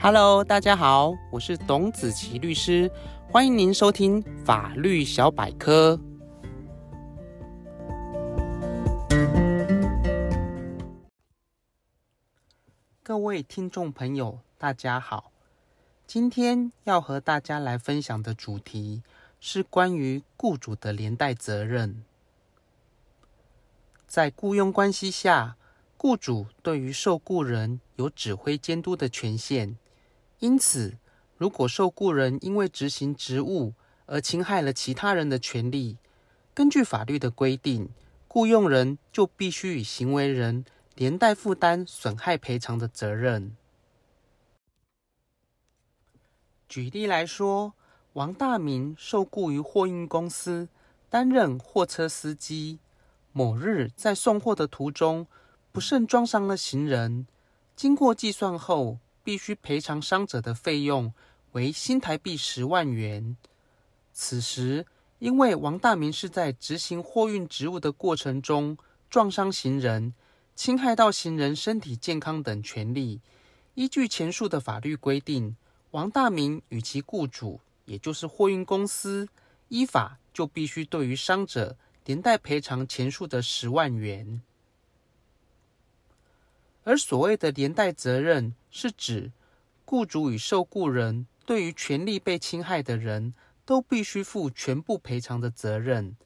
Hello，大家好，我是董子琪律师，欢迎您收听法律小百科。各位听众朋友，大家好，今天要和大家来分享的主题是关于雇主的连带责任。在雇佣关系下，雇主对于受雇人有指挥监督的权限。因此，如果受雇人因为执行职务而侵害了其他人的权利，根据法律的规定，雇佣人就必须与行为人连带负担损害赔偿的责任。举例来说，王大明受雇于货运公司，担任货车司机。某日在送货的途中，不慎撞伤了行人，经过计算后，必须赔偿伤者的费用为新台币十万元。此时，因为王大明是在执行货运职务的过程中撞伤行人，侵害到行人身体健康等权利，依据前述的法律规定，王大明与其雇主，也就是货运公司，依法就必须对于伤者连带赔偿前述的十万元。而所谓的连带责任，是指雇主与受雇人对于权利被侵害的人都必须负全部赔偿的责任。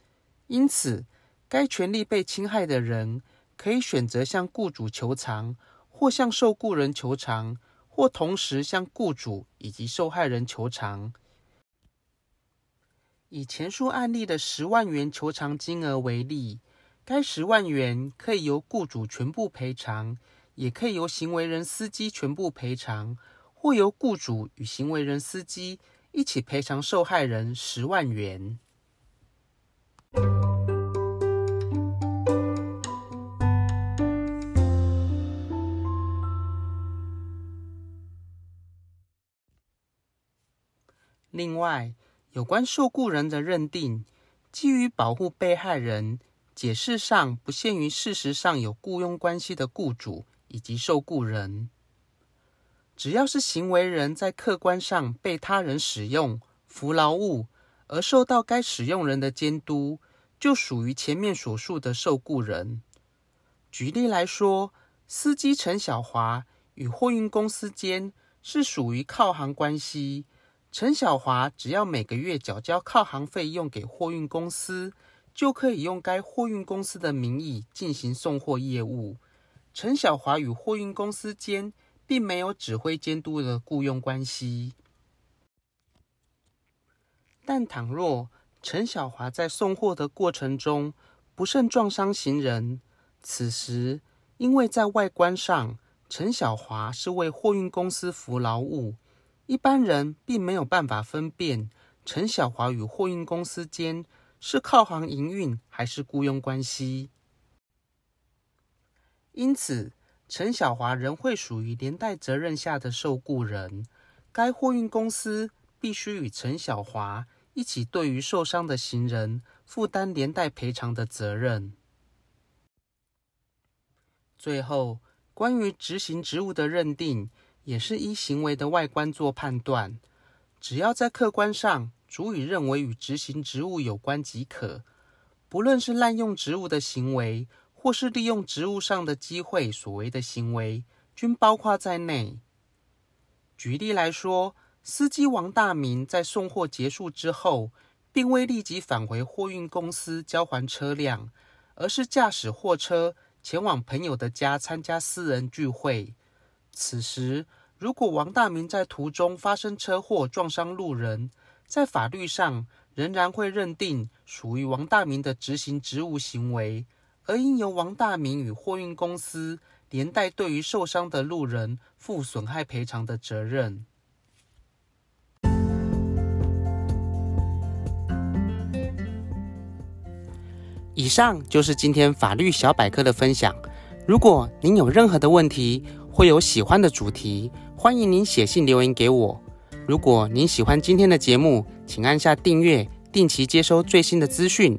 因此，该权利被侵害的人可以选择向雇主求偿，或向受雇人求偿，或同时向雇主以及受害人求偿。以前述案例的十万元求偿金额为例，该十万元可以由雇主全部赔偿。也可以由行为人司机全部赔偿，或由雇主与行为人司机一起赔偿受害人十万元。另外，有关受雇人的认定，基于保护被害人，解释上不限于事实上有雇佣关系的雇主。以及受雇人，只要是行为人在客观上被他人使用扶劳务，而受到该使用人的监督，就属于前面所述的受雇人。举例来说，司机陈小华与货运公司间是属于靠行关系，陈小华只要每个月缴交靠行费用给货运公司，就可以用该货运公司的名义进行送货业务。陈小华与货运公司间并没有指挥监督的雇佣关系，但倘若陈小华在送货的过程中不慎撞伤行人，此时因为在外观上陈小华是为货运公司服劳务，一般人并没有办法分辨陈小华与货运公司间是靠行营运还是雇佣关系。因此，陈小华仍会属于连带责任下的受雇人。该货运公司必须与陈小华一起对于受伤的行人负担连带赔偿的责任。最后，关于执行职务的认定，也是依行为的外观做判断，只要在客观上足以认为与执行职务有关即可，不论是滥用职务的行为。或是利用职务上的机会所为的行为，均包括在内。举例来说，司机王大明在送货结束之后，并未立即返回货运公司交还车辆，而是驾驶货车前往朋友的家参加私人聚会。此时，如果王大明在途中发生车祸撞伤路人，在法律上仍然会认定属于王大明的执行职务行为。而应由王大明与货运公司连带对于受伤的路人负损害赔偿的责任。以上就是今天法律小百科的分享。如果您有任何的问题，或有喜欢的主题，欢迎您写信留言给我。如果您喜欢今天的节目，请按下订阅，定期接收最新的资讯。